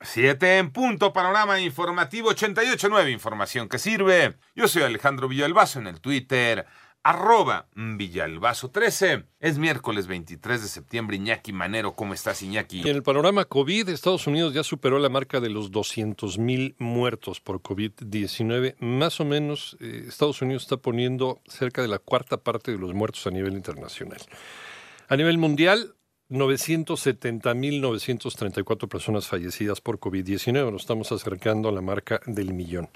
Siete en punto, panorama informativo 88.9, información que sirve. Yo soy Alejandro Villalbazo en el Twitter, arroba Villalbazo13. Es miércoles 23 de septiembre. Iñaki Manero, ¿cómo estás, Iñaki? En el panorama COVID, Estados Unidos ya superó la marca de los 200 mil muertos por COVID-19. Más o menos, eh, Estados Unidos está poniendo cerca de la cuarta parte de los muertos a nivel internacional. A nivel mundial, 970.934 personas fallecidas por COVID-19. Nos estamos acercando a la marca del millón.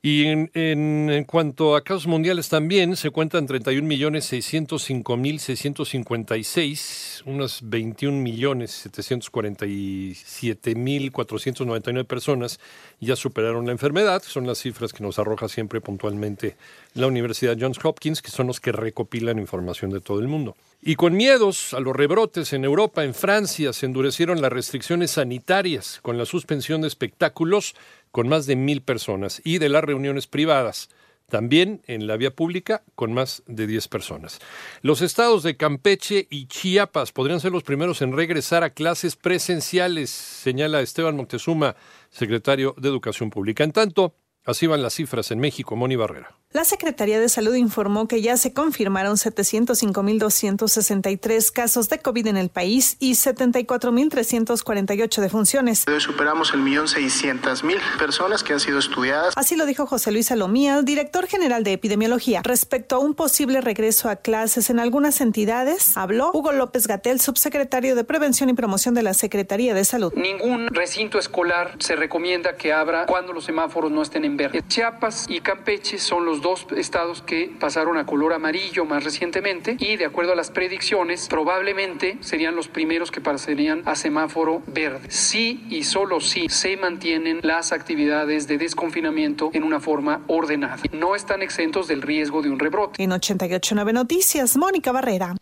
Y en, en, cuanto a casos mundiales también, se cuentan 31.605.656, unas 21.747.499 personas ya superaron la enfermedad. Son las cifras que nos arroja siempre puntualmente la Universidad Johns Hopkins, que son los que recopilan información de todo el mundo. Y con miedos a los rebrotes en Europa, en Francia, se endurecieron las restricciones sanitarias con la suspensión de espectáculos con más de mil personas y de las reuniones privadas, también en la vía pública con más de 10 personas. Los estados de Campeche y Chiapas podrían ser los primeros en regresar a clases presenciales, señala Esteban Moctezuma, secretario de Educación Pública. En tanto, así van las cifras en México, Moni Barrera. La Secretaría de Salud informó que ya se confirmaron 705.263 casos de COVID en el país y 74.348 defunciones. Hoy superamos el millón seiscientas mil personas que han sido estudiadas. Así lo dijo José Luis Salomía, director general de epidemiología. Respecto a un posible regreso a clases en algunas entidades, habló Hugo López Gatel, subsecretario de Prevención y Promoción de la Secretaría de Salud. Ningún recinto escolar se recomienda que abra cuando los semáforos no estén en verde. Chiapas y Campeche son los dos estados que pasaron a color amarillo más recientemente y de acuerdo a las predicciones probablemente serían los primeros que pasarían a semáforo verde. Sí y solo si se mantienen las actividades de desconfinamiento en una forma ordenada. No están exentos del riesgo de un rebrote. En 889 Noticias, Mónica Barrera.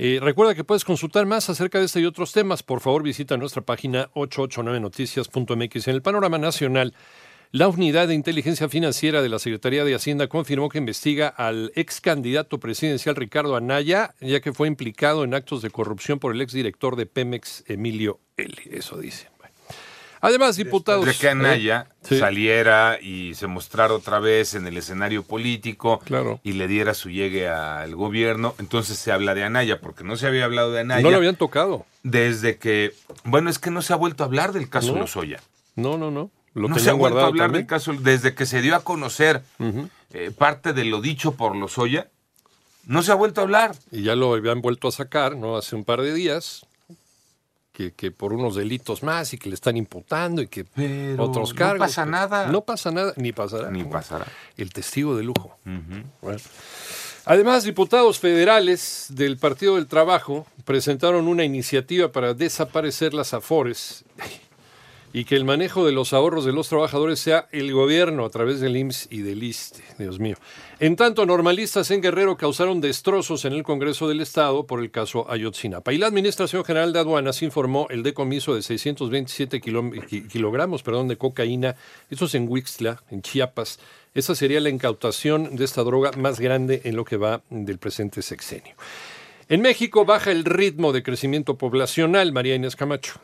Eh, recuerda que puedes consultar más acerca de este y otros temas. Por favor, visita nuestra página 889noticias.mx en el panorama nacional. La unidad de inteligencia financiera de la Secretaría de Hacienda confirmó que investiga al ex candidato presidencial Ricardo Anaya, ya que fue implicado en actos de corrupción por el exdirector de Pemex, Emilio L. Eso dice. Bueno. Además, diputados. De que Anaya ¿eh? sí. saliera y se mostrara otra vez en el escenario político claro. y le diera su llegue al gobierno, entonces se habla de Anaya, porque no se había hablado de Anaya. No lo habían tocado. Desde que. Bueno, es que no se ha vuelto a hablar del caso No. Lozoya. No, no, no. Lo no se ha vuelto a hablar también. del caso desde que se dio a conocer eh, parte de lo dicho por Lozoya. No se ha vuelto a hablar. Y ya lo habían vuelto a sacar, ¿no? Hace un par de días. Que, que por unos delitos más y que le están imputando y que Pero otros no cargos. pasa que- nada. No pasa nada, ni pasará. Ni pasará. El testigo de lujo. Bueno. Además, diputados federales del Partido del Trabajo presentaron una iniciativa para desaparecer las afores y que el manejo de los ahorros de los trabajadores sea el gobierno a través del IMSS y del ISTE. Dios mío. En tanto, normalistas en Guerrero causaron destrozos en el Congreso del Estado por el caso Ayotzinapa. Y la Administración General de Aduanas informó el decomiso de 627 kilom- ki- kilogramos perdón, de cocaína. Eso es en Huixtla, en Chiapas. Esa sería la incautación de esta droga más grande en lo que va del presente sexenio. En México baja el ritmo de crecimiento poblacional, María Inés Camacho.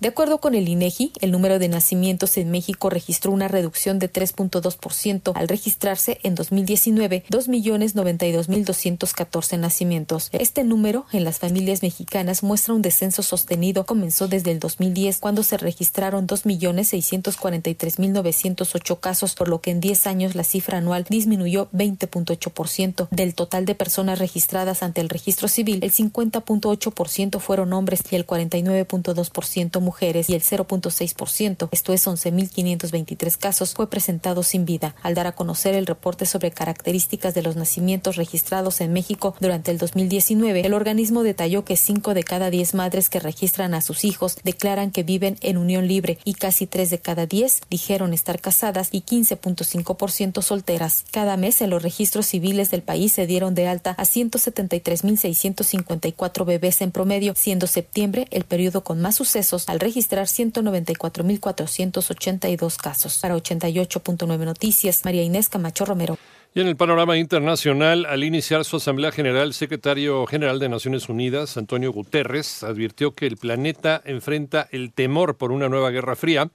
De acuerdo con el INEGI, el número de nacimientos en México registró una reducción de 3.2% al registrarse en 2019 2.092.214 nacimientos. Este número en las familias mexicanas muestra un descenso sostenido. Comenzó desde el 2010 cuando se registraron 2.643.908 casos, por lo que en 10 años la cifra anual disminuyó 20.8%. Del total de personas registradas ante el registro civil, el 50.8% fueron hombres y el 49.2% 9.1% mujeres y el 0.6%, esto es 11.523 casos, fue presentado sin vida. Al dar a conocer el reporte sobre características de los nacimientos registrados en México durante el 2019, el organismo detalló que 5 de cada 10 madres que registran a sus hijos declaran que viven en unión libre y casi 3 de cada 10 dijeron estar casadas y 15.5% solteras. Cada mes en los registros civiles del país se dieron de alta a 173.654 bebés en promedio, siendo septiembre el periodo con más sucesos al registrar 194.482 casos. Para 88.9 Noticias, María Inés Camacho Romero. Y en el panorama internacional, al iniciar su Asamblea General, el secretario general de Naciones Unidas, Antonio Guterres, advirtió que el planeta enfrenta el temor por una nueva guerra fría,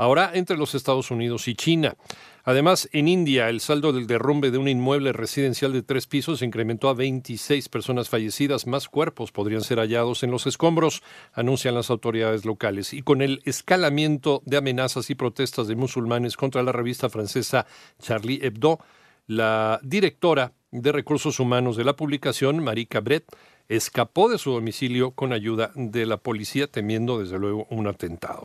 ahora entre los Estados Unidos y China. Además, en India, el saldo del derrumbe de un inmueble residencial de tres pisos incrementó a 26 personas fallecidas. Más cuerpos podrían ser hallados en los escombros, anuncian las autoridades locales. Y con el escalamiento de amenazas y protestas de musulmanes contra la revista francesa Charlie Hebdo, la directora de recursos humanos de la publicación, Marie Cabret, escapó de su domicilio con ayuda de la policía, temiendo desde luego un atentado.